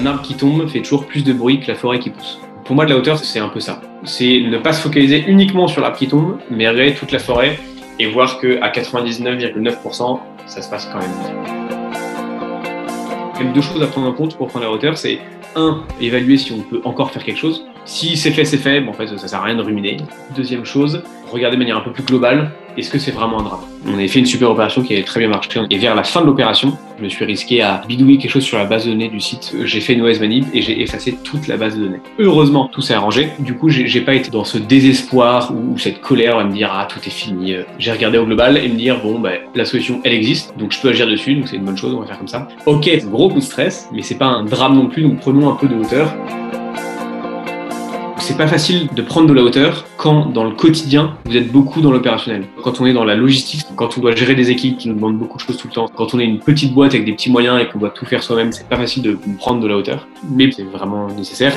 Un arbre qui tombe fait toujours plus de bruit que la forêt qui pousse. Pour moi, de la hauteur, c'est un peu ça. C'est ne pas se focaliser uniquement sur l'arbre qui tombe, mais regarder toute la forêt et voir qu'à 99,9%, ça se passe quand même Il y a deux choses à prendre en compte pour prendre la hauteur, c'est un, évaluer si on peut encore faire quelque chose. Si c'est fait, c'est fait, bon, en fait, ça sert à rien de ruminer. Deuxième chose, regarder de manière un peu plus globale, est-ce que c'est vraiment un drame On avait fait une super opération qui avait très bien marché. Et vers la fin de l'opération, je me suis risqué à bidouiller quelque chose sur la base de données du site. J'ai fait une OS manip et j'ai effacé toute la base de données. Heureusement, tout s'est arrangé. Du coup, j'ai pas été dans ce désespoir ou, cette colère à me dire ah tout est fini. J'ai regardé au global et me dire bon bah la solution elle existe, donc je peux agir dessus, donc c'est une bonne chose, on va faire comme ça. Ok, gros coup de stress, mais c'est pas un drame non plus, donc prenons un peu de hauteur c'est pas facile de prendre de la hauteur quand dans le quotidien vous êtes beaucoup dans l'opérationnel. Quand on est dans la logistique, quand on doit gérer des équipes qui nous demandent beaucoup de choses tout le temps, quand on est une petite boîte avec des petits moyens et qu'on doit tout faire soi-même, c'est pas facile de prendre de la hauteur, mais c'est vraiment nécessaire.